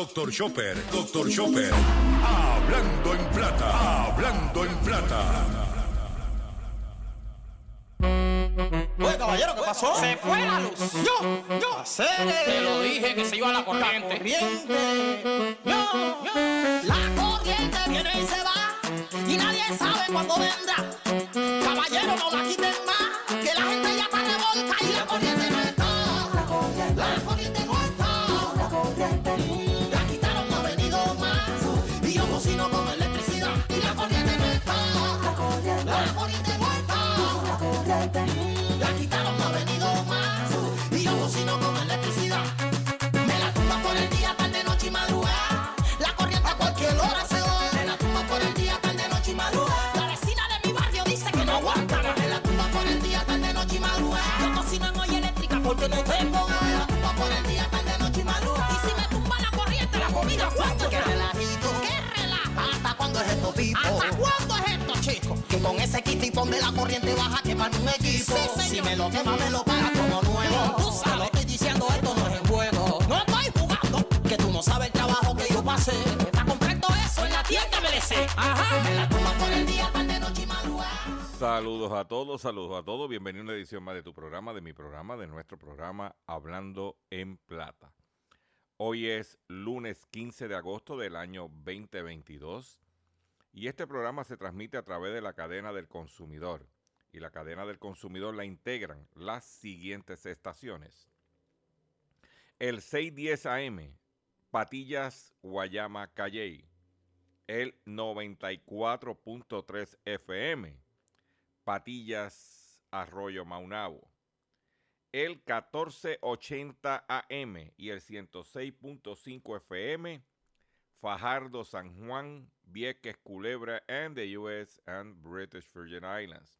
Doctor Chopper, Doctor Chopper. Hablando en plata, hablando en plata. Oye, caballero, ¿qué pasó? Se fue la luz. Yo, yo. Hacer Te lo dije que se iba la corriente. corriente. Yo, yo. La corriente viene y se va y nadie sabe cuándo vendrá. Caballero, no la quiten más, que la gente ya está revolta y la corriente no está. La corriente no está. La quitaron, no ha venido más. Y yo cocino con electricidad. Me la tumba por el día, tarde, noche y madrugada. La corriente a cualquier hora se va. Me la tumba por el día, tarde, noche y madrugada. La vecina de mi barrio dice que no aguanta. Me la tumba por el día, tarde, noche y madrugada. Yo cocino en olla eléctrica porque no tengo gas. Me la tumba por el día, tarde, noche y madrugada. Y si me tumba la corriente, la comida cuánto. Qué relajito. Qué relajo. ¿Hasta cuándo es esto, Pipo? ¿Hasta cuándo es esto, chico? Que con ese kitipón de la corriente baja a quemar un. Sí, señor. si me lo quema, me lo paga como nuevo. Tú Te sabes. lo estoy diciendo, esto no es en juego. No estoy jugando. Que tú no sabes el trabajo que yo pasé. Para comprar todo eso en la tienda MLC. Ajá. Me la tumba por el día, tarde, noche y madrugada. Saludos a todos, saludos a todos. Bienvenido a una edición más de tu programa, de mi programa, de nuestro programa Hablando en Plata. Hoy es lunes 15 de agosto del año 2022 y este programa se transmite a través de la cadena del consumidor. Y la cadena del consumidor la integran las siguientes estaciones. El 610 AM, Patillas, Guayama, Calley. El 94.3 FM, Patillas, Arroyo Maunabo. El 1480 AM y el 106.5 FM, Fajardo, San Juan, Vieques, Culebra, and the US and British Virgin Islands.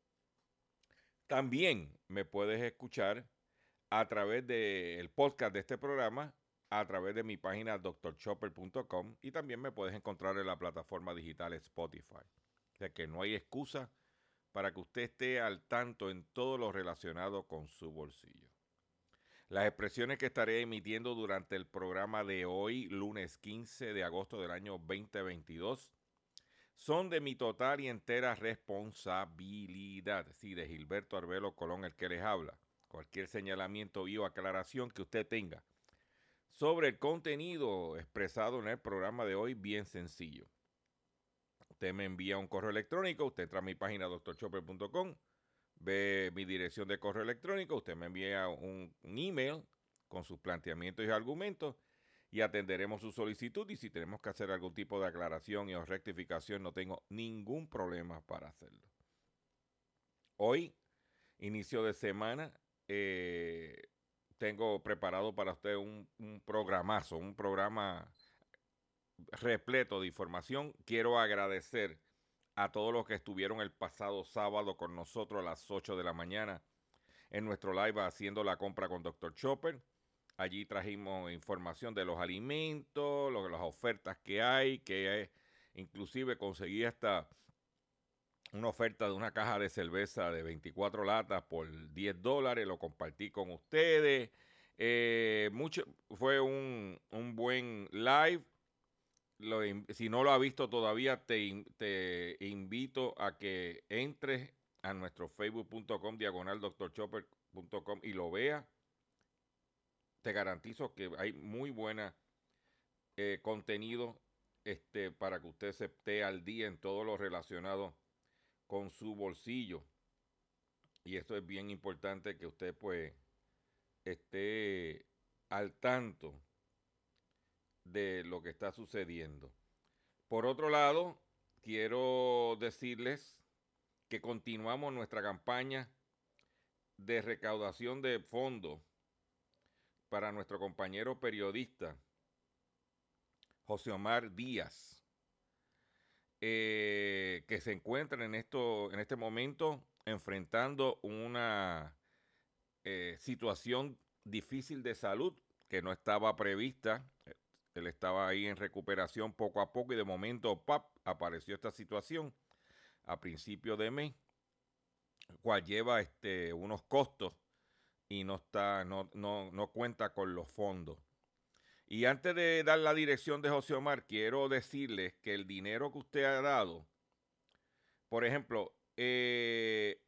También me puedes escuchar a través del podcast de este programa, a través de mi página drchopper.com y también me puedes encontrar en la plataforma digital Spotify. O sea que no hay excusa para que usted esté al tanto en todo lo relacionado con su bolsillo. Las expresiones que estaré emitiendo durante el programa de hoy, lunes 15 de agosto del año 2022, son de mi total y entera responsabilidad. Sí, de Gilberto Arbelo Colón, el que les habla. Cualquier señalamiento o aclaración que usted tenga sobre el contenido expresado en el programa de hoy, bien sencillo. Usted me envía un correo electrónico, usted entra a mi página doctorchopper.com, ve mi dirección de correo electrónico, usted me envía un, un email con sus planteamientos y argumentos y atenderemos su solicitud y si tenemos que hacer algún tipo de aclaración y o rectificación no tengo ningún problema para hacerlo. Hoy, inicio de semana, eh, tengo preparado para usted un, un programazo, un programa repleto de información. Quiero agradecer a todos los que estuvieron el pasado sábado con nosotros a las 8 de la mañana en nuestro live haciendo la compra con Dr. Chopper. Allí trajimos información de los alimentos, lo- las ofertas que hay, que inclusive conseguí hasta una oferta de una caja de cerveza de 24 latas por 10 dólares, lo compartí con ustedes. Eh, mucho, fue un, un buen live. Si no lo ha visto todavía, te, te invito a que entres a nuestro facebook.com diagonal drchopper.com y lo vea. Te garantizo que hay muy buena eh, contenido este, para que usted se esté al día en todo lo relacionado con su bolsillo. Y esto es bien importante que usted pues esté al tanto de lo que está sucediendo. Por otro lado, quiero decirles que continuamos nuestra campaña de recaudación de fondos para nuestro compañero periodista José Omar Díaz, eh, que se encuentra en, esto, en este momento enfrentando una eh, situación difícil de salud que no estaba prevista. Él estaba ahí en recuperación poco a poco y de momento apareció esta situación a principio de mes, cual lleva este, unos costos y no, está, no, no, no cuenta con los fondos. Y antes de dar la dirección de José Omar, quiero decirles que el dinero que usted ha dado, por ejemplo, eh,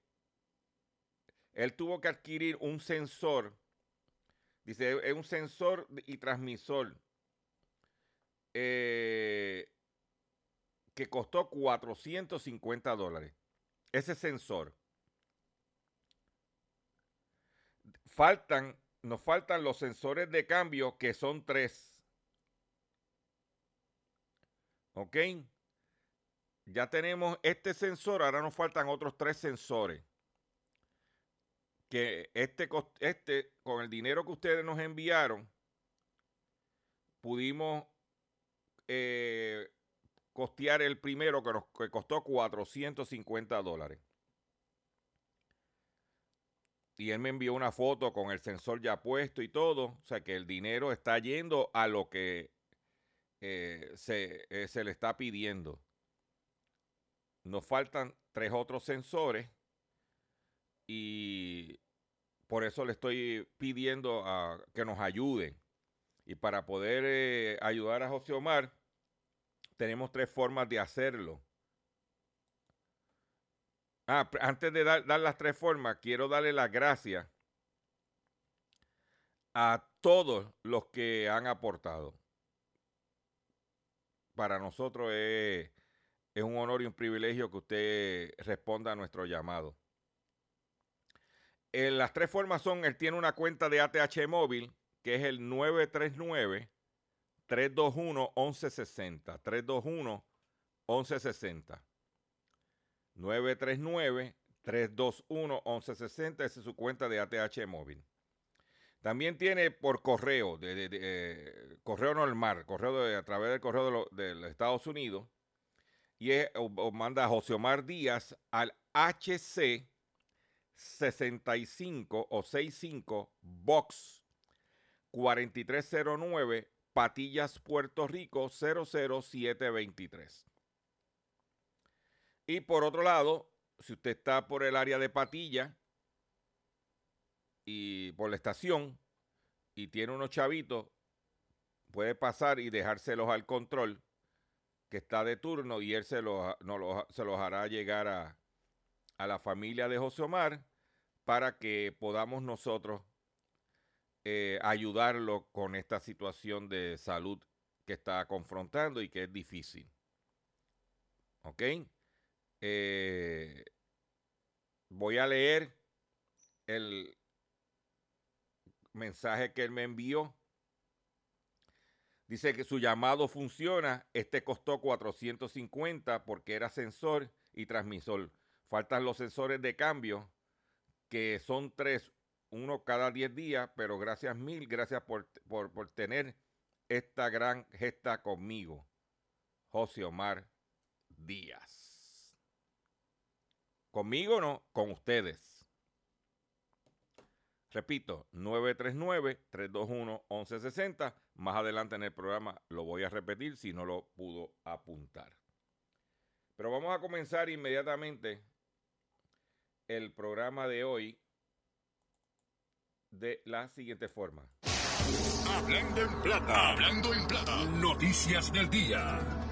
él tuvo que adquirir un sensor, dice, es un sensor y transmisor eh, que costó 450 dólares. Ese sensor. Faltan, nos faltan los sensores de cambio que son tres. ¿Ok? Ya tenemos este sensor, ahora nos faltan otros tres sensores. Que este, este con el dinero que ustedes nos enviaron, pudimos eh, costear el primero que nos costó 450 dólares. Y él me envió una foto con el sensor ya puesto y todo. O sea que el dinero está yendo a lo que eh, se, eh, se le está pidiendo. Nos faltan tres otros sensores y por eso le estoy pidiendo que nos ayuden. Y para poder eh, ayudar a José Omar, tenemos tres formas de hacerlo. Ah, antes de dar, las tres formas, quiero darle las gracias a todos los que han aportado. Para nosotros es, un honor y un privilegio que usted responda a nuestro llamado. Eh, las tres formas son, él tiene una cuenta de ATH móvil, que es el 939 321-1160. 321-1160. 939-321-1160. Esa es su cuenta de ATH móvil. También tiene por correo, de, eh, correo normal, correo a través del correo de, los Estados Unidos. Y manda a José Omar Díaz al HC 65 o 65 Box 4309 Patillas, Puerto Rico 00723. Y por otro lado, si usted está por el área de Patilla y por la estación y tiene unos chavitos, puede pasar y dejárselos al control que está de turno y él se los, no se los hará llegar a, a la familia de José Omar para que podamos nosotros eh, ayudarlo con esta situación de salud que está confrontando y que es difícil. ¿Ok? Eh, voy a leer el mensaje que él me envió. Dice que su llamado funciona. Este costó 450 porque era sensor y transmisor. Faltan los sensores de cambio, que son tres uno cada 10 días, pero gracias mil, gracias por, por, tener esta gran gesta conmigo. José Omar Díaz. Conmigo no, con ustedes. Repito, 939-321-1160. Más adelante en el programa lo voy a repetir si no lo pudo apuntar. Pero vamos a comenzar inmediatamente el programa de hoy de la siguiente forma. Hablando en plata, hablando en plata, noticias del día.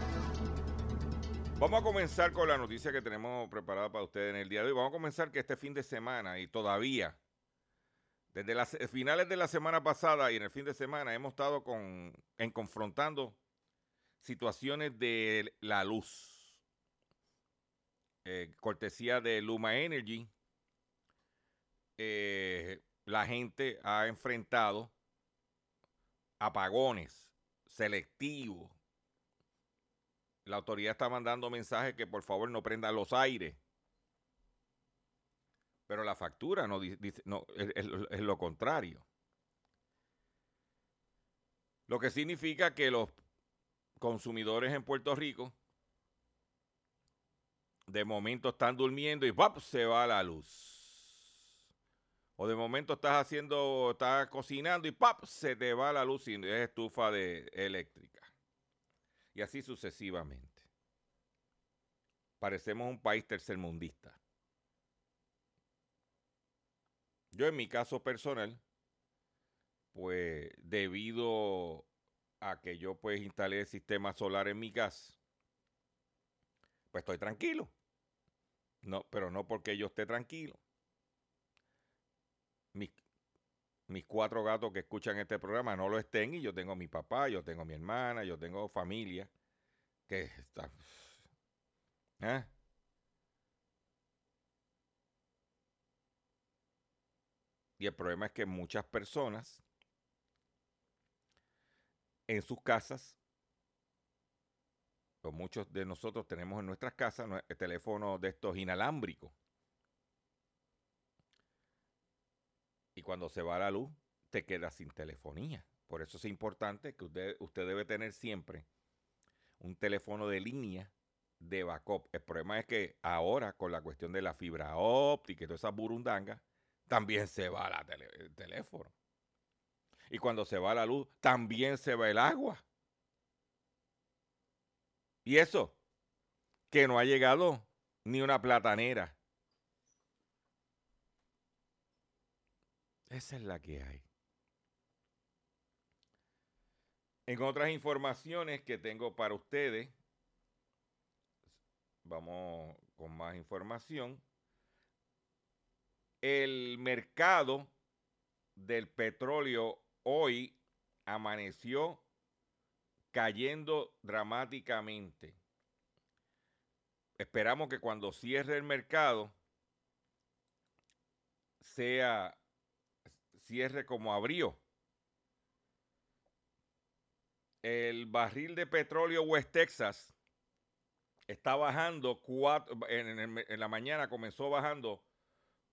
Vamos a comenzar con la noticia que tenemos preparada para ustedes en el día de hoy. Vamos a comenzar que este fin de semana y todavía, desde las finales de la semana pasada y en el fin de semana, hemos estado con, en confrontando situaciones de la luz. Eh, cortesía de Luma Energy, eh, la gente ha enfrentado apagones selectivos. La autoridad está mandando mensajes que por favor no prendan los aires. Pero la factura no dice, no, es, es lo contrario. Lo que significa que los consumidores en Puerto Rico de momento están durmiendo y ¡pap! se va la luz. O de momento estás haciendo, estás cocinando y ¡pap! se te va la luz y es estufa de eléctrica. Y así sucesivamente. Parecemos un país tercermundista. Yo en mi caso personal, pues debido a que yo pues instalé el sistema solar en mi casa, pues estoy tranquilo. No, pero no porque yo esté tranquilo. Mis cuatro gatos que escuchan este programa no lo estén y yo tengo mi papá, yo tengo mi hermana, yo tengo familia que está... ¿eh? Y el problema es que muchas personas en sus casas, o muchos de nosotros tenemos en nuestras casas el teléfono de estos inalámbricos. Y cuando se va la luz, te quedas sin telefonía. Por eso es importante que usted, usted debe tener siempre un teléfono de línea de backup. El problema es que ahora, con la cuestión de la fibra óptica y todas esas burundangas, también se va la el teléfono. Y cuando se va la luz, también se va el agua. Y eso, que no ha llegado ni una platanera. Esa es la que hay. En otras informaciones que tengo para ustedes, vamos con más información el mercado del petróleo hoy amaneció cayendo dramáticamente. Esperamos que cuando cierre el mercado sea cierre como abrió. El barril de petróleo West Texas está bajando cuatro, en, la mañana comenzó bajando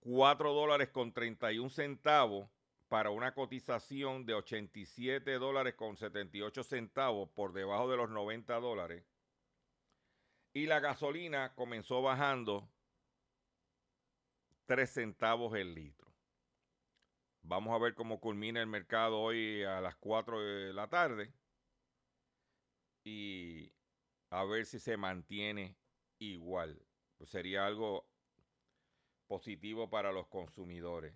4 dólares con 31 centavos para una cotización de 87 dólares con 78 centavos por debajo de los 90 dólares. Y la gasolina comenzó bajando 3 centavos el litro. Vamos a ver cómo culmina el mercado hoy a las 4 de la tarde. Y a ver si se mantiene igual. Pues sería algo positivo para los consumidores.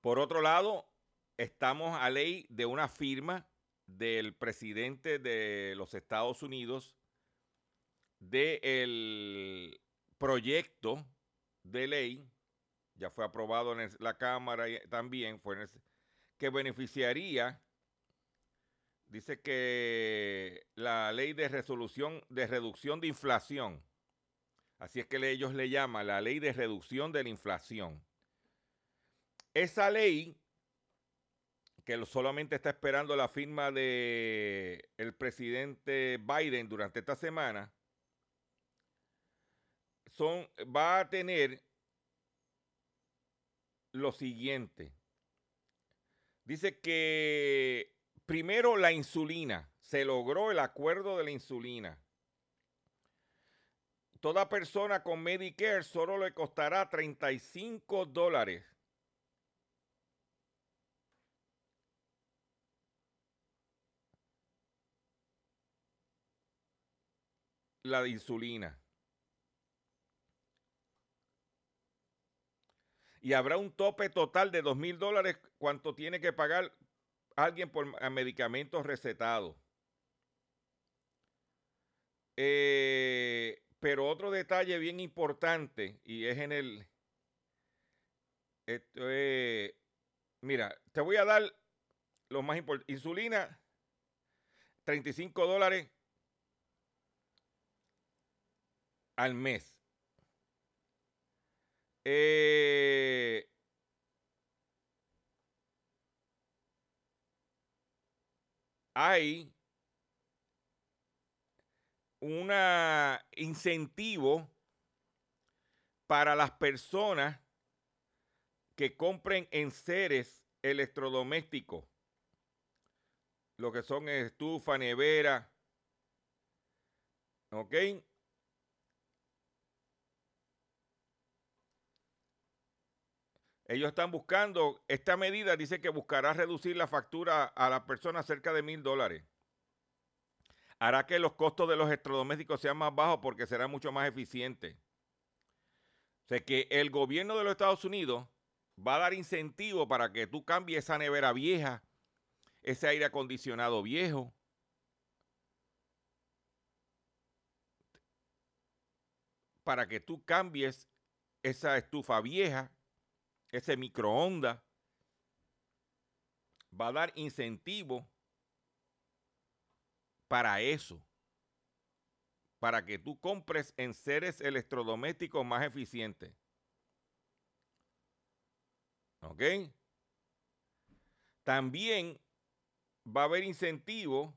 Por otro lado, estamos a ley de una firma del presidente de los Estados Unidos del proyecto de ley, ya fue aprobado en la Cámara y también, fue que beneficiaría, dice que la ley de resolución de reducción de inflación Así es que ellos le llaman la ley de reducción de la inflación. Esa ley, que solamente está esperando la firma del el presidente Biden durante esta semana, son, va a tener lo siguiente. Dice que primero la insulina, se logró el acuerdo de la insulina toda persona con Medicare solo le costará 35 dólares. La de insulina. Y habrá un tope total de 2 mil dólares cuánto tiene que pagar alguien por medicamentos recetados. Eh, pero otro detalle bien importante, y es en el... mira, te voy a dar lo más importante. Insulina, 35 dólares al mes. Eh, hay un incentivo para las personas que compren en seres electrodomésticos, lo que son estufa, nevera, ¿ok? Ellos están buscando, esta medida dice que buscará reducir la factura a las personas cerca de mil dólares. Hará que los costos de los electrodomésticos sean más bajos porque será mucho más eficiente. O sea que el gobierno de los Estados Unidos va a dar incentivo para que tú cambies esa nevera vieja, ese aire acondicionado viejo. Para que tú cambies esa estufa vieja ese microondas, va a dar incentivo para eso, para que tú compres en seres electrodomésticos más eficientes. ¿Ok? También va a haber incentivo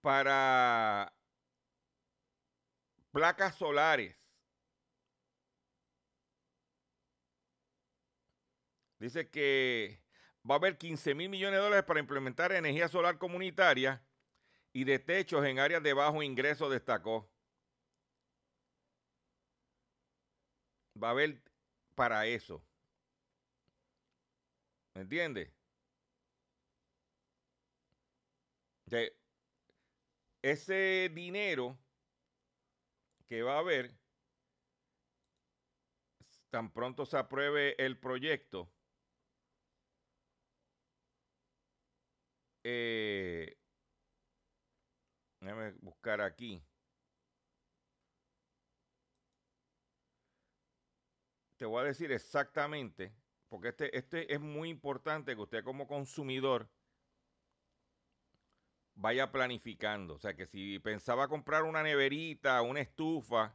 para placas solares Dice que va a haber 15 mil millones de dólares para implementar energía solar comunitaria y de techos en áreas de bajo ingreso, destacó. Va a haber para eso. ¿Me entiendes? ese dinero que va a haber, tan pronto se apruebe el proyecto, Eh, déjame buscar aquí. Te voy a decir exactamente, porque este, este es muy importante que usted como consumidor vaya planificando. O sea, que si pensaba comprar una neverita, una estufa,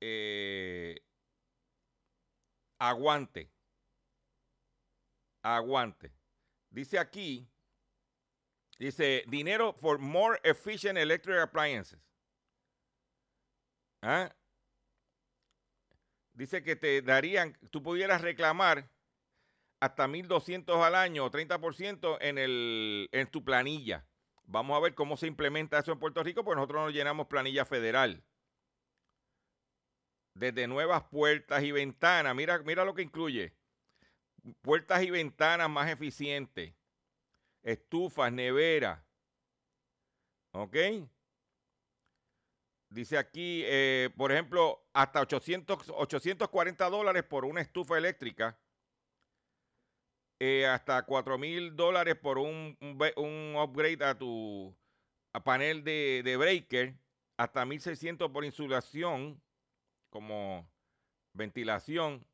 eh, aguante. Aguante. Dice aquí, dice, dinero for more efficient electric appliances. ¿Ah? Dice que te darían, tú pudieras reclamar hasta 1.200 al año o 30% en, el, en tu planilla. Vamos a ver cómo se implementa eso en Puerto Rico, porque nosotros nos llenamos planilla federal. Desde nuevas puertas y ventanas. Mira, mira lo que incluye puertas y ventanas más eficientes, estufas, neveras. ¿Ok? Dice aquí, eh, por ejemplo, hasta 800, 840 dólares por una estufa eléctrica. Eh, hasta 4 mil dólares por un, un, upgrade a tu panel de, de breaker. Hasta 1600 por insulación, como ventilación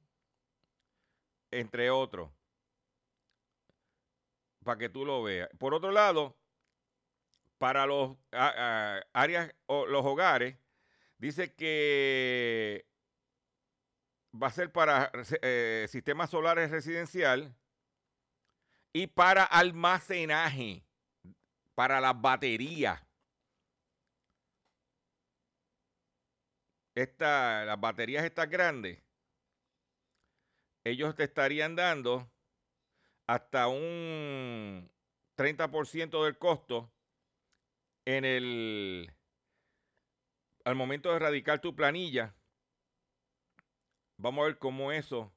entre otros, para que tú lo veas. Por otro lado, para los áreas o los hogares, dice que va a ser para eh, sistemas solares residencial y para almacenaje, para las baterías. Esta, las baterías estas grandes ellos te estarían dando hasta un 30% del costo en el al momento de erradicar tu planilla. Vamos a ver cómo eso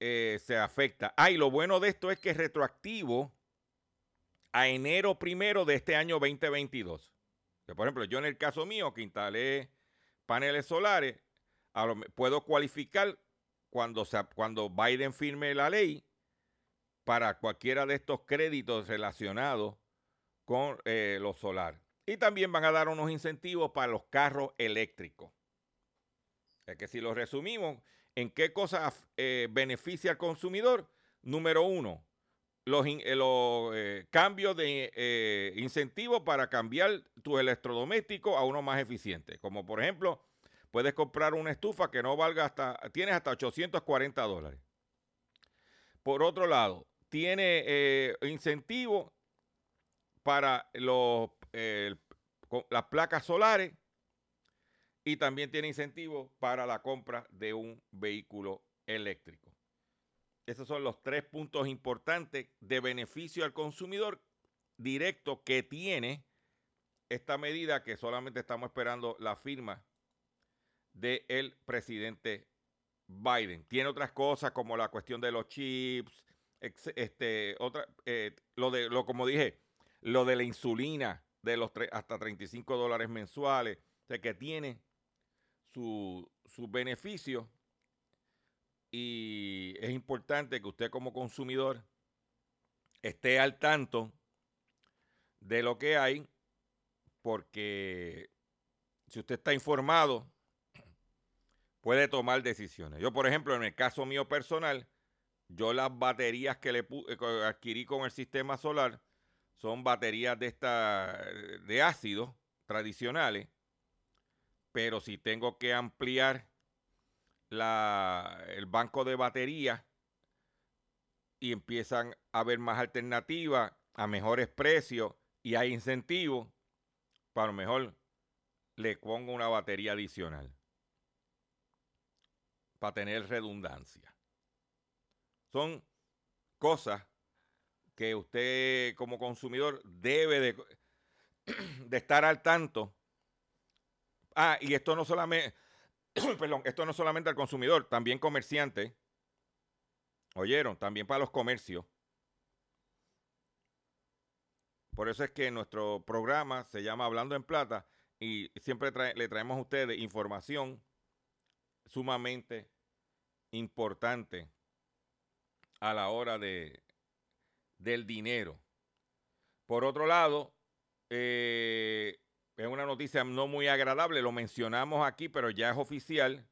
eh, se afecta. Ah, y lo bueno de esto es que es retroactivo a enero primero de este año 2022. por ejemplo, yo en el caso mío que instalé paneles solares, puedo cualificar cuando, cuando Biden firme la ley para cualquiera de estos créditos relacionados con eh, los solar. Y también van a dar unos incentivos para los carros eléctricos. Es que si lo resumimos, ¿en qué cosas eh, beneficia al consumidor? Número uno, los, eh, cambios de incentivos para cambiar tu electrodoméstico a uno más eficiente. Como por ejemplo, puedes comprar una estufa que no valga hasta, tienes hasta 840 dólares. Por otro lado, tiene eh, incentivo para los, eh, las placas solares y también tiene incentivo para la compra de un vehículo eléctrico. Esos son los tres puntos importantes de beneficio al consumidor directo que tiene esta medida que solamente estamos esperando la firma del presidente Biden. Tiene otras cosas como la cuestión de los chips, este, otra, eh, lo de, lo como dije, lo de la insulina de los hasta 35 dólares mensuales, o sea, que tiene su- sus beneficios y es importante que usted como consumidor esté al tanto de lo que hay porque si usted está informado puede tomar decisiones. Yo, por ejemplo, en el caso mío personal, yo las baterías que le eh, adquirí con el sistema solar son baterías de esta de ácido tradicionales, pero si tengo que ampliar el banco de baterías y empiezan a haber más alternativas a mejores precios y hay incentivos, para lo mejor le pongo una batería adicional para tener redundancia. Son cosas que usted como consumidor debe de, estar al tanto. Ah, y esto no solamente, perdón, esto no solamente al consumidor, también comerciante. Oyeron, también para los comercios. Por eso es que nuestro programa se llama Hablando en Plata y siempre le traemos a ustedes información sumamente importante a la hora de, del dinero. Por otro lado, eh, es una noticia no muy agradable, lo mencionamos aquí, pero ya es oficial.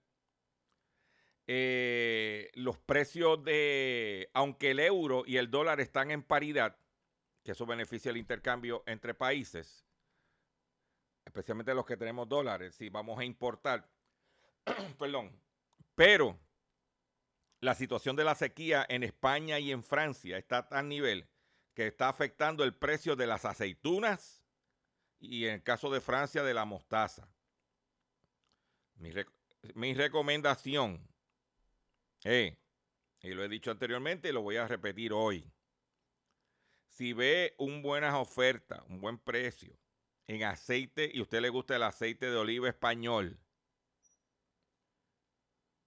Eh, los precios de, aunque el euro y el dólar están en paridad, que eso beneficia el intercambio entre países, especialmente los que tenemos dólares, si vamos a importar, perdón, pero la situación de la sequía en España y en Francia está a tal nivel que está afectando el precio de las aceitunas y en el caso de Francia de la mostaza. Mi, rec- mi recomendación, eh, y lo he dicho anteriormente y lo voy a repetir hoy, si ve un buenas ofertas, un buen precio en aceite y usted le gusta el aceite de oliva español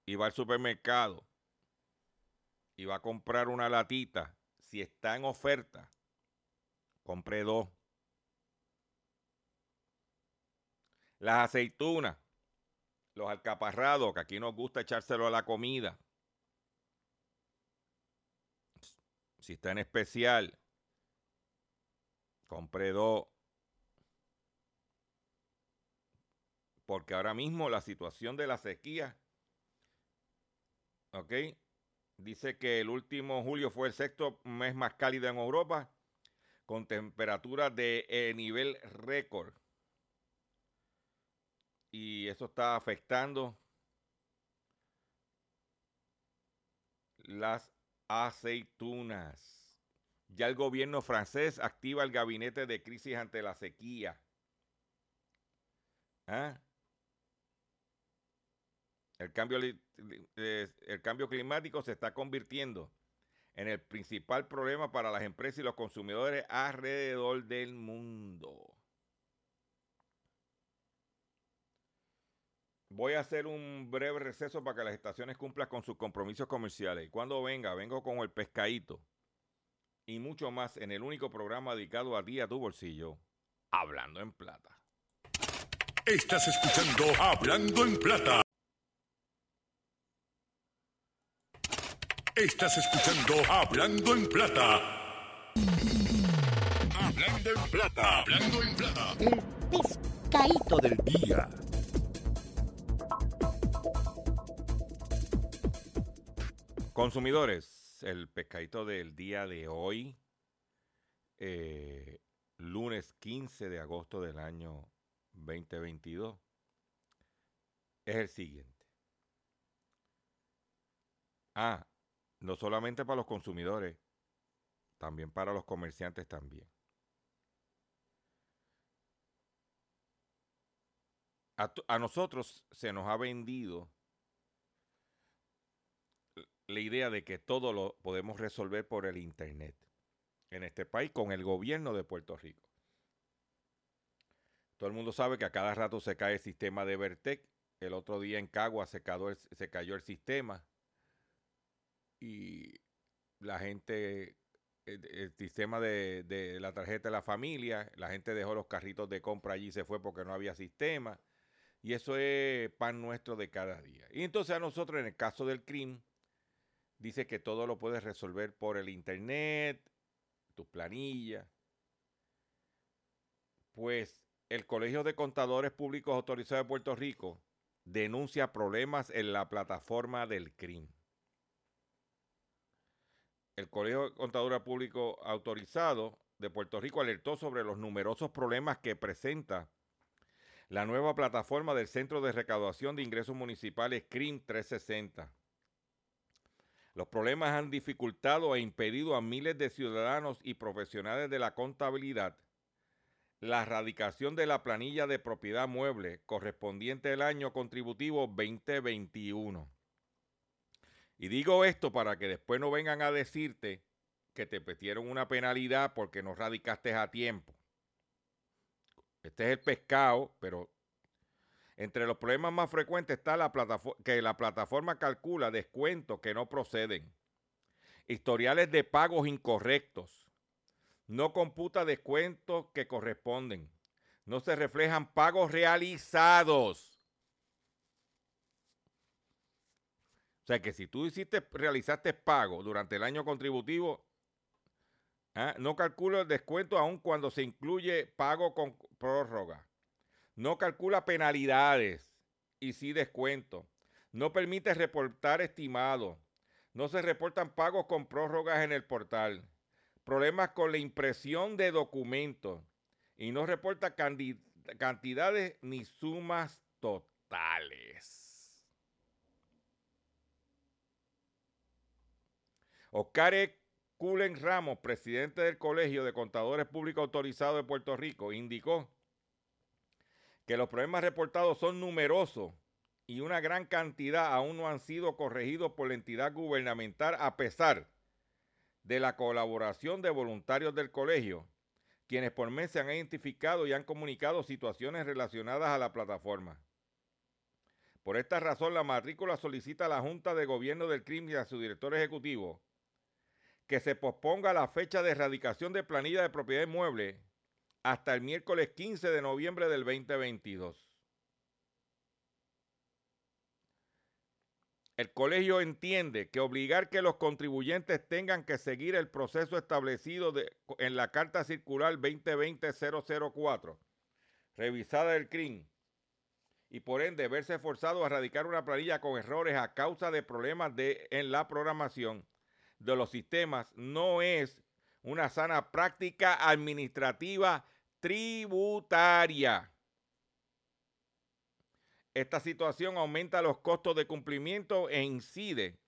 y va al supermercado y va a comprar una latita, si está en oferta, compre dos. Las aceitunas, los alcaparrados, que aquí nos gusta echárselo a la comida. Si está en especial, compre dos. Porque ahora mismo la situación de la sequía, ¿ok? Dice que el último julio fue el sexto mes más cálido en Europa, con temperaturas de eh, nivel récord. Y eso está afectando las aceitunas. Ya el gobierno francés activa el gabinete de crisis ante la sequía. ¿Ah? El cambio, eh, el cambio climático se está convirtiendo en el principal problema para las empresas y los consumidores alrededor del mundo. Voy a hacer un breve receso para que las estaciones cumplan con sus compromisos comerciales. Y cuando venga, vengo con el pescadito y mucho más en el único programa dedicado a ti, a tu bolsillo, Hablando en Plata. Estás escuchando Hablando en Plata. Estás escuchando Hablando en Plata. Hablando en Plata. Hablando en Plata. El pescadito del día. Consumidores, el pescadito del día de hoy, eh, lunes 15 de agosto del año 2022, es el siguiente. Ah, no solamente para los consumidores, también para los comerciantes también. A, a nosotros se nos ha vendido la idea de que todo lo podemos resolver por el Internet en este país con el gobierno de Puerto Rico. Todo el mundo sabe que a cada rato se cae el sistema de Vertec. El otro día en Cagua se cayó el sistema y la gente, el, sistema de, de la tarjeta de la familia, la gente dejó los carritos de compra allí y se fue porque no había sistema. Y eso es pan nuestro de cada día. Y entonces a nosotros, en el caso del crimen, dice que todo lo puedes resolver por el internet, tus planillas. Pues el Colegio de Contadores Públicos Autorizados de Puerto Rico denuncia problemas en la plataforma del CRIM. El Colegio de Contadores Públicos Autorizados de Puerto Rico alertó sobre los numerosos problemas que presenta la nueva plataforma del Centro de Recaudación de Ingresos Municipales CRIM 360. Los problemas han dificultado e impedido a miles de ciudadanos y profesionales de la contabilidad la erradicación de la planilla de propiedad mueble correspondiente al año contributivo 2021. Y digo esto para que después no vengan a decirte que te metieron una penalidad porque no radicaste a tiempo. Este es el pescado, pero entre los problemas más frecuentes está la que la plataforma calcula descuentos que no proceden, historiales de pagos incorrectos, no computa descuentos que corresponden, no se reflejan pagos realizados. O sea que si tú hiciste, realizaste pago durante el año contributivo, ah, no calcula el descuento aun cuando se incluye pago con prórroga. No calcula penalidades y sí descuento. No permite reportar estimados. No se reportan pagos con prórrogas en el portal. Problemas con la impresión de documentos. Y no reporta cantidades ni sumas totales. Oscar. Cullen Ramos, presidente del Colegio de Contadores Públicos Autorizados de Puerto Rico, indicó que los problemas reportados son numerosos y una gran cantidad aún no han sido corregidos por la entidad gubernamental a pesar de la colaboración de voluntarios del colegio, quienes por mes se han identificado y han comunicado situaciones relacionadas a la plataforma. Por esta razón, la matrícula solicita a la Junta de Gobierno del Crimen y a su director ejecutivo que se posponga la fecha de erradicación de planilla de propiedad inmueble hasta el miércoles 15 de noviembre del 2022. El colegio entiende que obligar que los contribuyentes tengan que seguir el proceso establecido en la Carta Circular 2020-004, revisada del CRIM, y por ende verse forzado a erradicar una planilla con errores a causa de problemas de, en la programación de los sistemas, no es una sana práctica administrativa tributaria. Esta situación aumenta los costos de cumplimiento e incide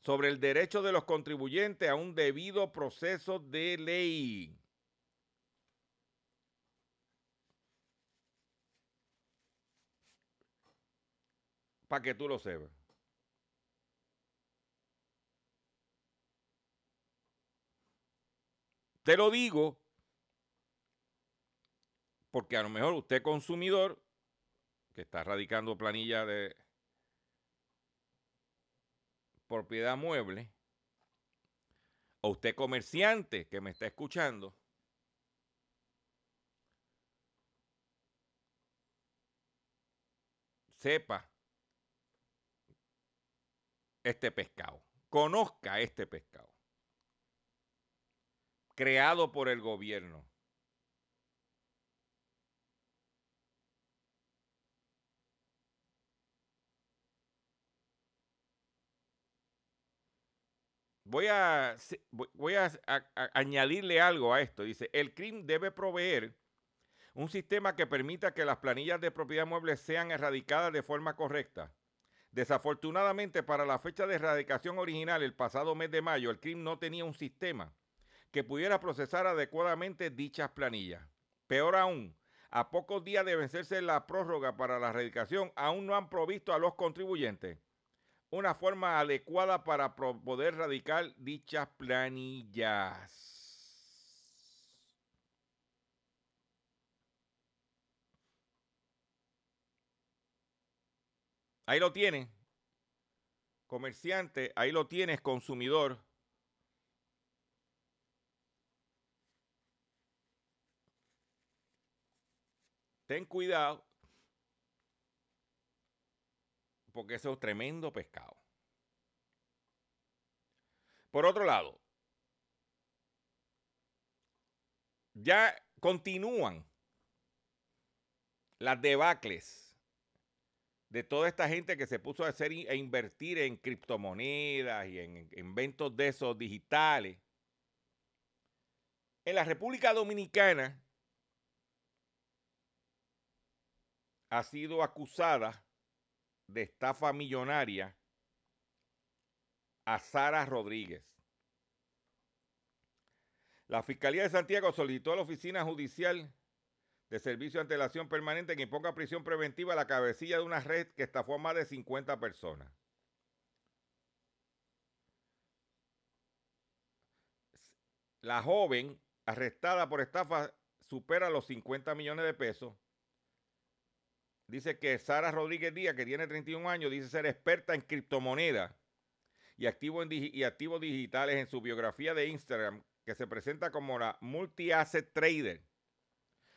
sobre el derecho de los contribuyentes a un debido proceso de ley. Para que tú lo sepas. Te lo digo porque a lo mejor usted consumidor que está radicando planilla de propiedad mueble, o usted comerciante que me está escuchando, sepa este pescado, conozca este pescado, creado por el gobierno. Voy a, añadirle algo a esto. Dice, el CRIM debe proveer un sistema que permita que las planillas de propiedad mueble sean erradicadas de forma correcta. Desafortunadamente, para la fecha de erradicación original, el pasado mes de mayo, el CRIM no tenía un sistema que pudiera procesar adecuadamente dichas planillas. Peor aún, a pocos días de vencerse la prórroga para la erradicación, aún no han provisto a los contribuyentes una forma adecuada para poder radicar dichas planillas. Ahí lo tienes. Comerciante, ahí lo tienes, consumidor. Ten cuidado, porque eso es tremendo pescado. Por otro lado, ya continúan las debacles de toda esta gente que se puso a hacer e invertir en criptomonedas y en inventos de esos digitales. En la República Dominicana ha sido acusada de estafa millonaria a Sara Rodríguez. La Fiscalía de Santiago solicitó a la Oficina Judicial de servicio de antelación permanente que imponga prisión preventiva a la cabecilla de una red que estafó a más de 50 personas. La joven arrestada por estafa supera los 50 millones de pesos. Dice que Sara Rodríguez Díaz, que tiene 31 años, dice ser experta en criptomonedas y, activo y activos digitales en su biografía de Instagram, que se presenta como la multi-asset trader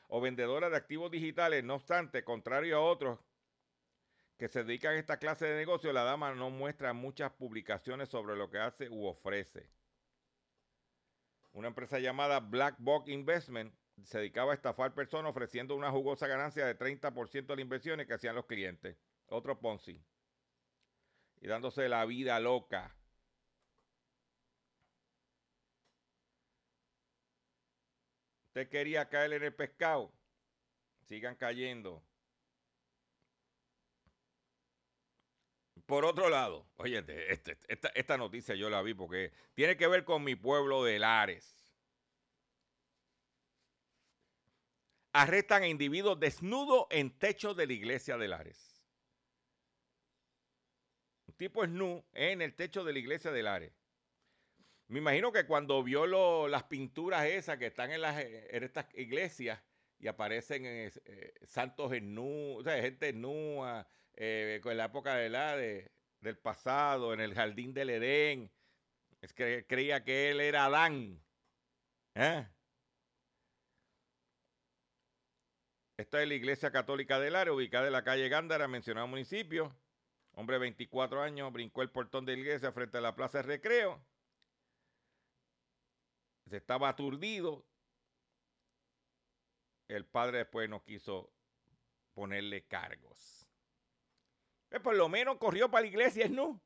o vendedora de activos digitales. No obstante, contrario a otros que se dedican a esta clase de negocio, la dama no muestra muchas publicaciones sobre lo que hace u ofrece. Una empresa llamada Black Box Investment se dedicaba a estafar personas ofreciendo una jugosa ganancia de 30% de las inversiones que hacían los clientes. Otro Ponzi. Y dándose la vida loca. Usted quería caer en el pescado. Sigan cayendo. Por otro lado, oye, este, esta, esta, noticia yo la vi porque tiene que ver con mi pueblo de Lares. Arrestan a individuos desnudos en techo de la iglesia de Lares. Un tipo es nu en el techo de la iglesia de Lares. Me imagino que cuando vio las pinturas esas que están en, las, estas iglesias y aparecen eh, santos en o sea, gente nua, eh, en la época de la del pasado, en el jardín del Edén, es que creía que él era Adán. ¿eh? Esta es la iglesia católica del Área, ubicada en la calle Gándara, mencionado municipio. Hombre de 24 años brincó el portón de la iglesia frente a la plaza de recreo se estaba aturdido. El padre después no quiso ponerle cargos. Pues por lo menos corrió para la iglesia, ¿no?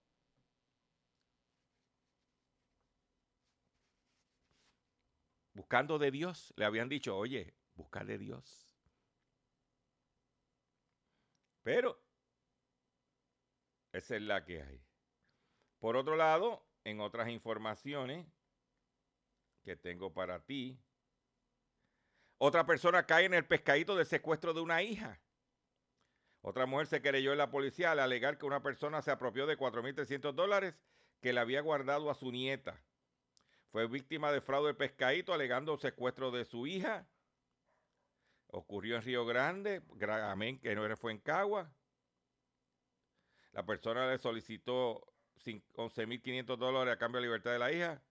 Buscando de Dios. Le habían dicho, oye, busca de Dios. Pero esa es la que hay. Por otro lado, en otras informaciones, que tengo para ti. Otra persona cae en el pescadito del secuestro de una hija. Otra mujer se querelló en la policía al alegar que una persona se apropió de 4.300 dólares que le había guardado a su nieta. Fue víctima de fraude de pescadito alegando secuestro de su hija. Ocurrió en Río Grande, amén, que no fue en Cagua. La persona le solicitó 11.500 dólares a cambio de libertad de la hija.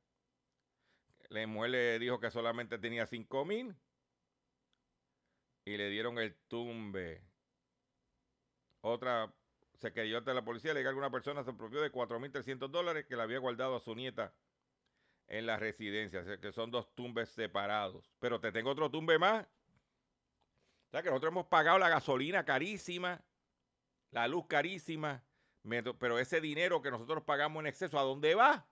La mujer le dijo que solamente tenía 5 mil y le dieron el tumbe. Otra se quedó ante la policía, le que alguna persona se apropió de 4.300 dólares que le había guardado a su nieta en la residencia. que son dos tumbes separados. Pero te tengo otro tumbe más. O sea que nosotros hemos pagado la gasolina carísima, la luz carísima, pero ese dinero que nosotros pagamos en exceso, ¿a dónde va?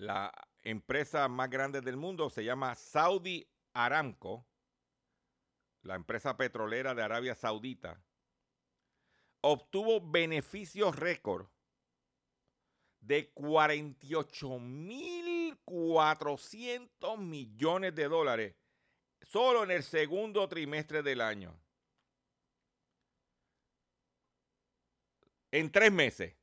la empresa más grande del mundo se llama Saudi Aramco, la empresa petrolera de Arabia Saudita, obtuvo beneficios récord de 48.400 millones de dólares solo en el segundo trimestre del año. En tres meses.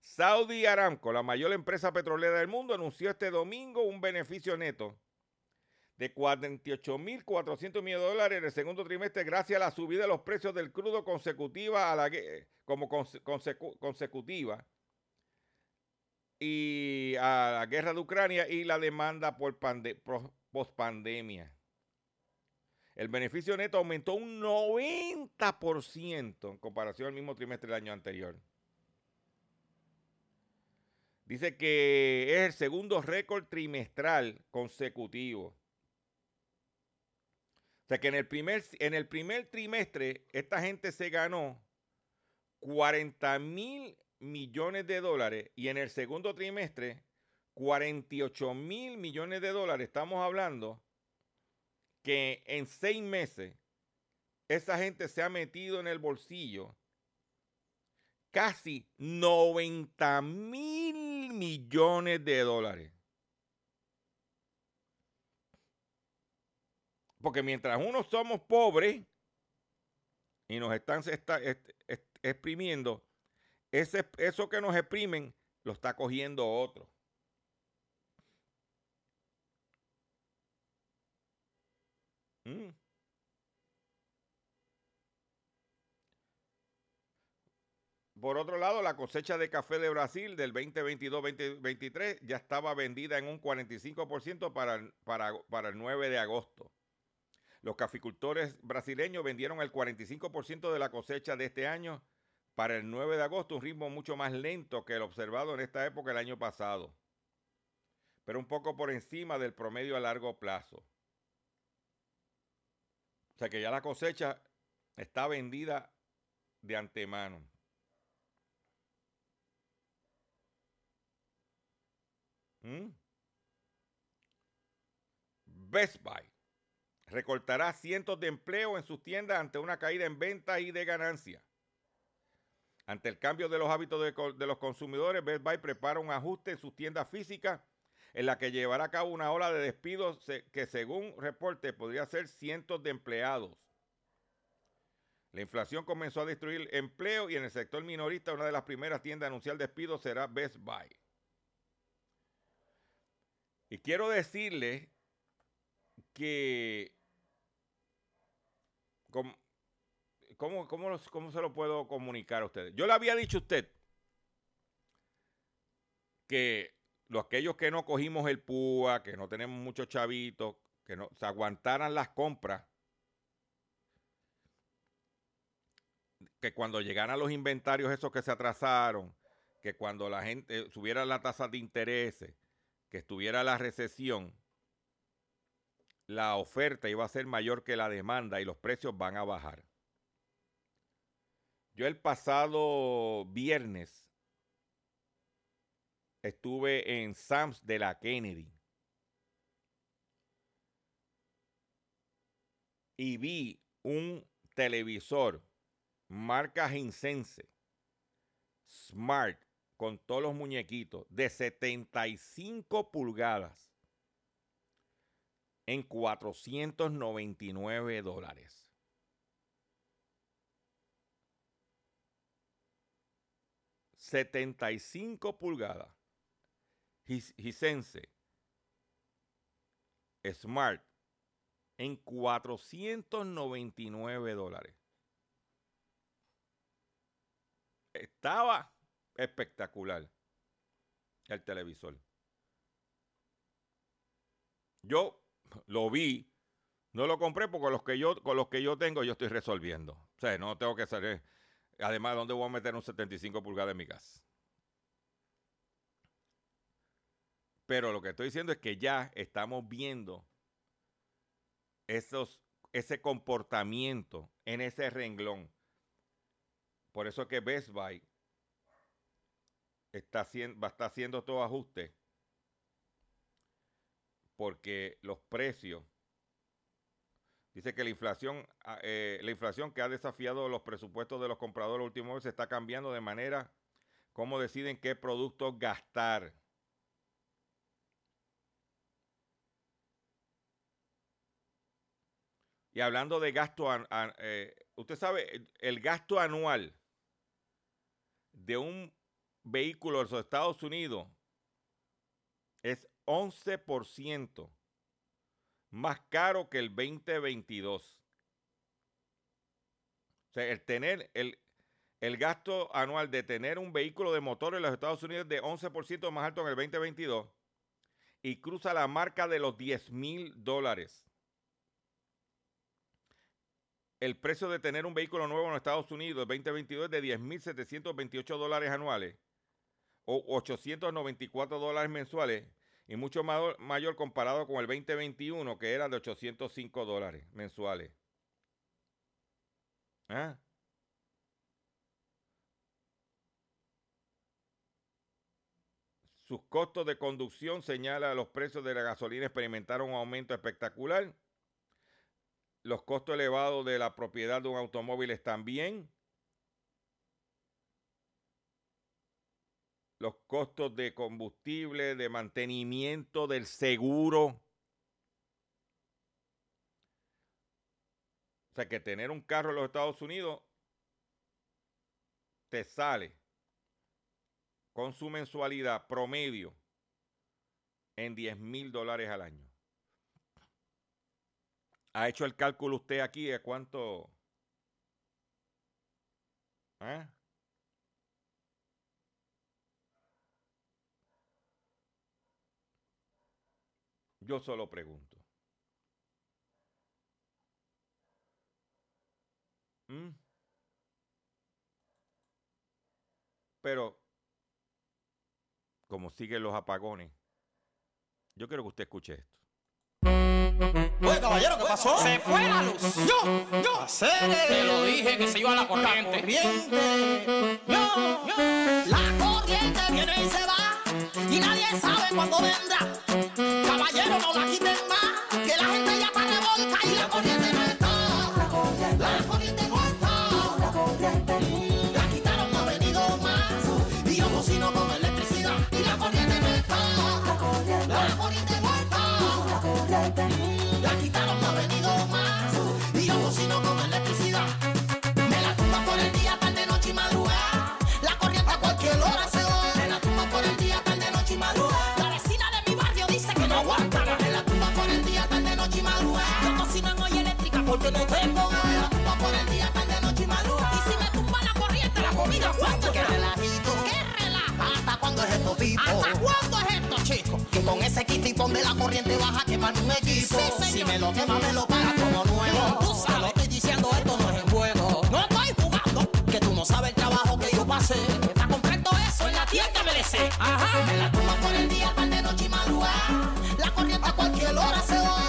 Saudi Aramco, la mayor empresa petrolera del mundo, anunció este domingo un beneficio neto de 48.400 millones de dólares en el segundo trimestre gracias a la subida de los precios del crudo consecutiva a la, como consecutiva y a la guerra de Ucrania y la demanda por pospandemia. El beneficio neto aumentó un 90% en comparación al mismo trimestre del año anterior. Dice que es el segundo récord trimestral consecutivo. O sea que en el primer, en el primer trimestre esta gente se ganó 40 mil millones de dólares y en el segundo trimestre 48 mil millones de dólares. Estamos hablando que en seis meses esa gente se ha metido en el bolsillo casi 90 mil millones de dólares. Porque mientras unos somos pobres y nos están exprimiendo, ese, eso que nos exprimen lo está cogiendo otro. Mm. Por otro lado, la cosecha de café de Brasil del 2022-2023 ya estaba vendida en un 45% para, el 9 de agosto. Los caficultores brasileños vendieron el 45% de la cosecha de este año para el 9 de agosto, un ritmo mucho más lento que el observado en esta época el año pasado, pero un poco por encima del promedio a largo plazo. O sea que ya la cosecha está vendida de antemano. ¿Mm? Best Buy recortará cientos de empleos en sus tiendas ante una caída en ventas y de ganancias. Ante el cambio de los hábitos de, los consumidores, Best Buy prepara un ajuste en sus tiendas físicas en la que llevará a cabo una ola de despidos que según reporte podría ser cientos de empleados. La inflación comenzó a destruir empleo y en el sector minorista una de las primeras tiendas a anunciar despidos será Best Buy. Y quiero decirle que ¿Cómo, cómo, se lo puedo comunicar a ustedes? Yo le había dicho a usted que los aquellos que no cogimos el púa, que no tenemos muchos chavitos, que no se aguantaran las compras, que cuando llegaran los inventarios esos que se atrasaron, que cuando la gente subiera la tasa de interés, que estuviera la recesión, la oferta iba a ser mayor que la demanda y los precios van a bajar. Yo el pasado viernes estuve en Sams de la Kennedy y vi un televisor marca Ginsense Smart con todos los muñequitos de 75 pulgadas en 499 dólares. ...75 pulgadas... ...Hisense... ...Smart... ...en 499 dólares. Estaba espectacular el televisor. Yo lo vi, no lo compré porque los que yo, con los que yo tengo yo estoy resolviendo. O sea, no tengo que salir. Además, ¿dónde voy a meter un 75 pulgadas en mi casa? Pero lo que estoy diciendo es que ya estamos viendo esos, ese comportamiento en ese renglón. Por eso que Best Buy está haciendo, estar haciendo todo ajuste porque los precios, Dice que la inflación, ah, eh, la inflación que ha desafiado los presupuestos de los compradores últimos se está cambiando de manera como deciden qué productos gastar. Y hablando de gasto, eh, usted sabe, el- gasto anual de un vehículo en los Estados Unidos es 11% más caro que el 2022. O sea, el tener el, el gasto anual de tener un vehículo de motor en los Estados Unidos es de 11% más alto en el 2022 y cruza la marca de los 10 mil dólares. El precio de tener un vehículo nuevo en Estados Unidos 2022 es de 10.728 dólares anuales o 894 dólares mensuales y mucho ma- mayor comparado con el 2021 que era de 805 dólares mensuales. ¿Ah? Sus costos de conducción señala los precios de la gasolina experimentaron un aumento espectacular. Los costos elevados de la propiedad de un automóvil también. Los costos de combustible, de mantenimiento, del seguro. O sea que tener un carro en los Estados Unidos te sale con su mensualidad promedio en 10 mil dólares al año. ¿Ha hecho el cálculo usted aquí de cuánto? ¿Ah? Yo solo pregunto. ¿Mm? Pero, como siguen los apagones, yo quiero que usted escuche esto. Oye, caballero, ¿qué pasó? Se fue la luz. Yo, yo. Hacer Te lo dije que se iba la corriente. corriente. Yo, yo. La corriente viene y se va y nadie sabe cuándo vendrá. Caballero, no la quiten más, que la gente ya está revolca y la corriente no está. La corriente no está. La ¿Hasta cuándo es esto, tipo? ¿Hasta cuándo es esto, chico? Con ese kitipón de la corriente baja quemar un equipo. si me lo quema, me lo paga como nuevo. Tú sabes. Lo estoy diciendo, esto no es en juego. No estoy jugando. Que tú no sabes el trabajo que yo pasé. Está completo eso en la tienda merece. Ajá. Me la tumba por el día, tarde, noche y madrugada. La corriente a cualquier hora se va.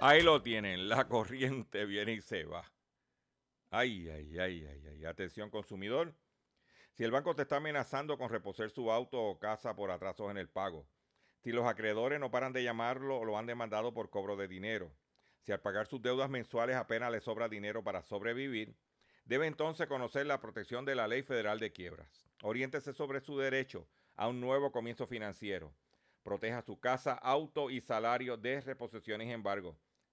Ahí lo tienen, la corriente viene y se va. Ay, ay, ay, ay, ay. Atención consumidor. Si el banco te está amenazando con reposer su auto o casa por atrasos en el pago, si los acreedores no paran de llamarlo o lo han demandado por cobro de dinero, si al pagar sus deudas mensuales apenas le sobra dinero para sobrevivir, debe entonces conocer la protección de la Ley Federal de Quiebras. Oriéntese sobre su derecho a un nuevo comienzo financiero. Proteja su casa, auto y salario de reposiciones y embargo.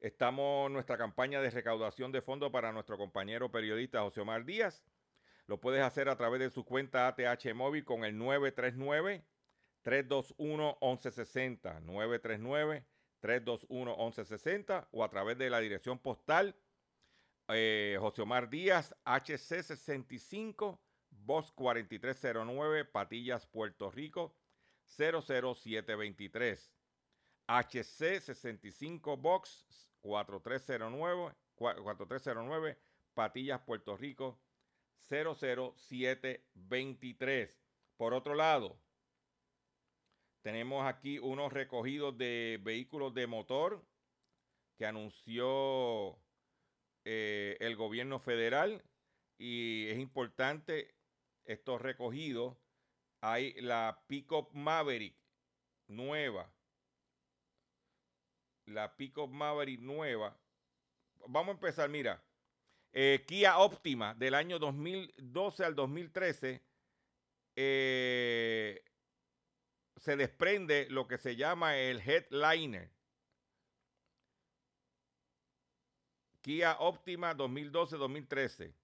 estamos en nuestra campaña de recaudación de fondos para nuestro compañero periodista José Omar Díaz. Lo puedes hacer a través de su cuenta ATH móvil con el 939-321-1160. 939-321-1160 o a través de la dirección postal eh, José Omar Díaz, HC65, Box 4309, Patillas, Puerto Rico, 00723. HC65 Box 4309, 4309, Patillas, Puerto Rico, 00723. Por otro lado, tenemos aquí unos recogidos de vehículos de motor que anunció eh, el gobierno federal y es importante estos recogidos. Hay la Pickup Maverick nueva. La Pickup Maverick nueva. Vamos a empezar, mira. Eh, Kia Optima del año 2012 al 2013 eh, se desprende lo que se llama el headliner. Kia Optima 2012-2013.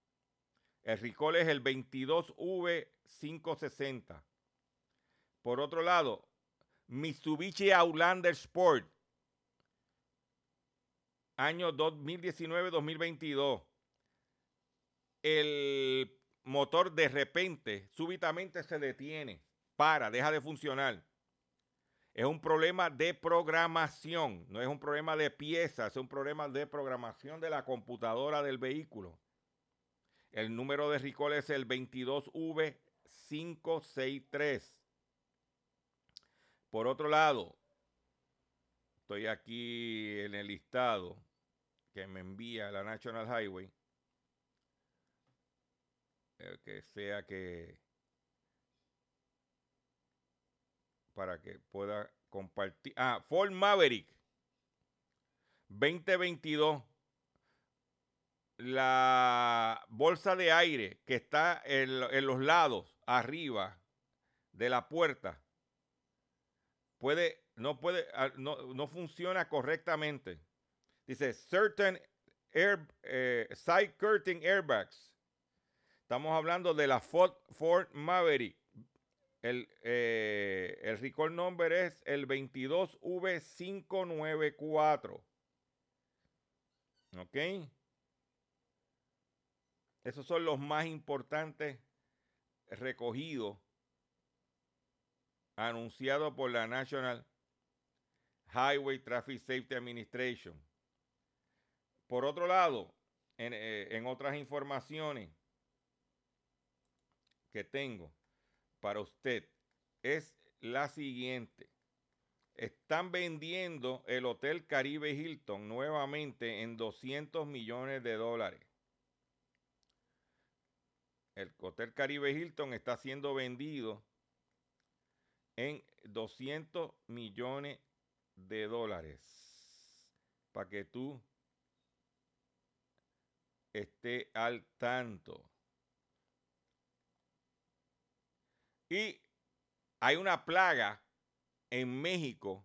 El recall es el 22V560. Por otro lado, Mitsubishi Outlander Sport. Año 2019-2022. El motor de repente, súbitamente se detiene, para, deja de funcionar. Es un problema de programación, no es un problema de piezas, es un problema de programación de la computadora del vehículo. El número de recall es el 22V563. Por otro lado, estoy aquí en el listado que me envía la National Highway. Eh, que sea que para que pueda compartir. Ah, Ford Maverick 2022. La bolsa de aire que está en, en los lados, arriba de la puerta, puede, no puede, ah, no, no funciona correctamente. Dice, certain eh, side curtain airbags. Estamos hablando de la Ford, Ford Maverick. El, eh, el recall number es el 22V594. ¿Ok? Esos son los más importantes recogidos anunciados por la National Highway Traffic Safety Administration. Por otro lado, en, eh, en otras informaciones que tengo para usted es la siguiente. Están vendiendo el Hotel Caribe Hilton nuevamente en 200 millones de dólares. El Hotel Caribe Hilton está siendo vendido en 200 millones de dólares. Para que tú esté al tanto. Y hay una plaga en México,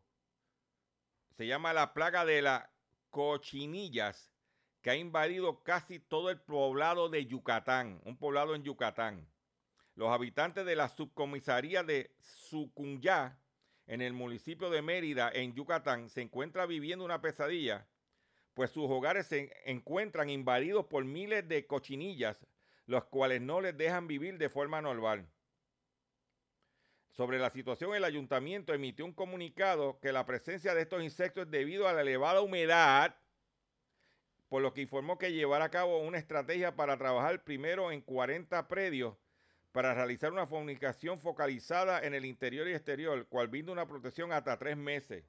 se llama la plaga de las cochinillas, que ha invadido casi todo el poblado de Yucatán, un poblado en Yucatán. Los habitantes de la subcomisaría de Sucunyá, en el municipio de Mérida, en Yucatán, se encuentra viviendo una pesadilla, pues sus hogares se encuentran invadidos por miles de cochinillas, los cuales no les dejan vivir de forma normal. Sobre la situación, el ayuntamiento emitió un comunicado que la presencia de estos insectos es debido a la elevada humedad, por lo que informó que llevará a cabo una estrategia para trabajar primero en 40 predios para realizar una comunicación focalizada en el interior y exterior, cual brinda una protección hasta tres meses.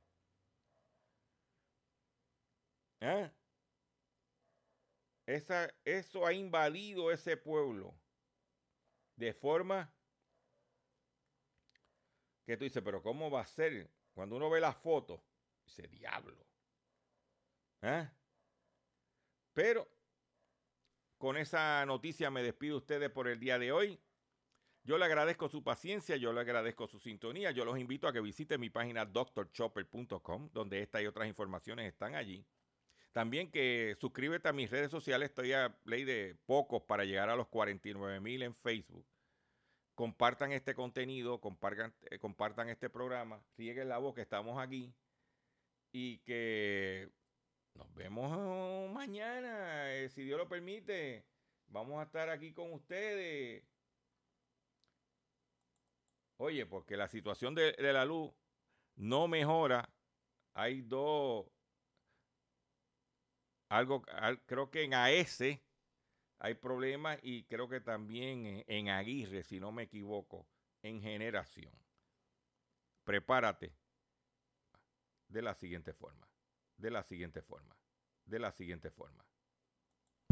¿Eh? Esa, eso ha invadido ese pueblo de forma que tú dices, pero ¿cómo va a ser? Cuando uno ve la foto, dice, diablo. ¿Eh? Pero con esa noticia me despido ustedes por el día de hoy. Yo le agradezco su paciencia, yo le agradezco su sintonía. Yo los invito a que visiten mi página drchopper.com, donde esta y otras informaciones están allí. También que suscríbete a mis redes sociales, estoy a ley de pocos para llegar a los 49 mil en Facebook. Compartan este contenido, compartan, eh, compartan este programa, rieguen la voz que estamos aquí y que nos vemos mañana, eh, si Dios lo permite. Vamos a estar aquí con ustedes. Oye, porque la situación de, de la luz no mejora. Hay dos, algo, al- creo que en AS hay problemas y creo que también en, en Aguirre, si no me equivoco, en generación. Prepárate de la siguiente forma, de la siguiente forma, de la siguiente forma.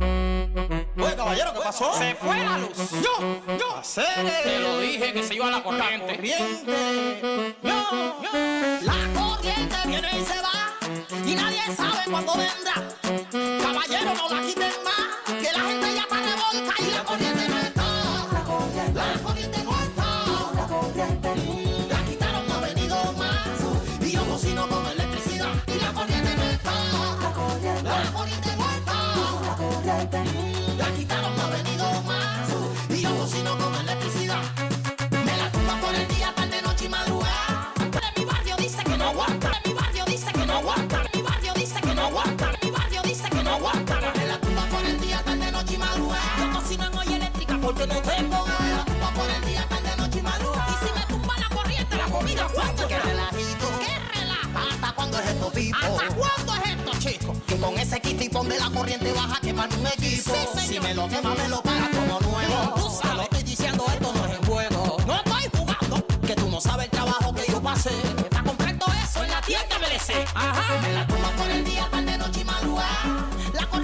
Oye, caballero, ¿qué pasó? Se fue la luz. Yo, yo, hacer Te lo dije que se iba la corriente. corriente. Yo, yo. La corriente viene y se va y nadie sabe cuándo vendrá. No la quiten más, que la gente ya está revolta y la corriente ponme la corriente baja a quemar un equipo. Si me lo quema, me lo paga como nuevo. Tú sabes, lo estoy diciendo, esto no es en juego. No estoy jugando, que tú no sabes el trabajo que yo pasé. Está completo eso en la tienda MLC. Ajá. Me la tumba por el día, tarde, noche y madrugada.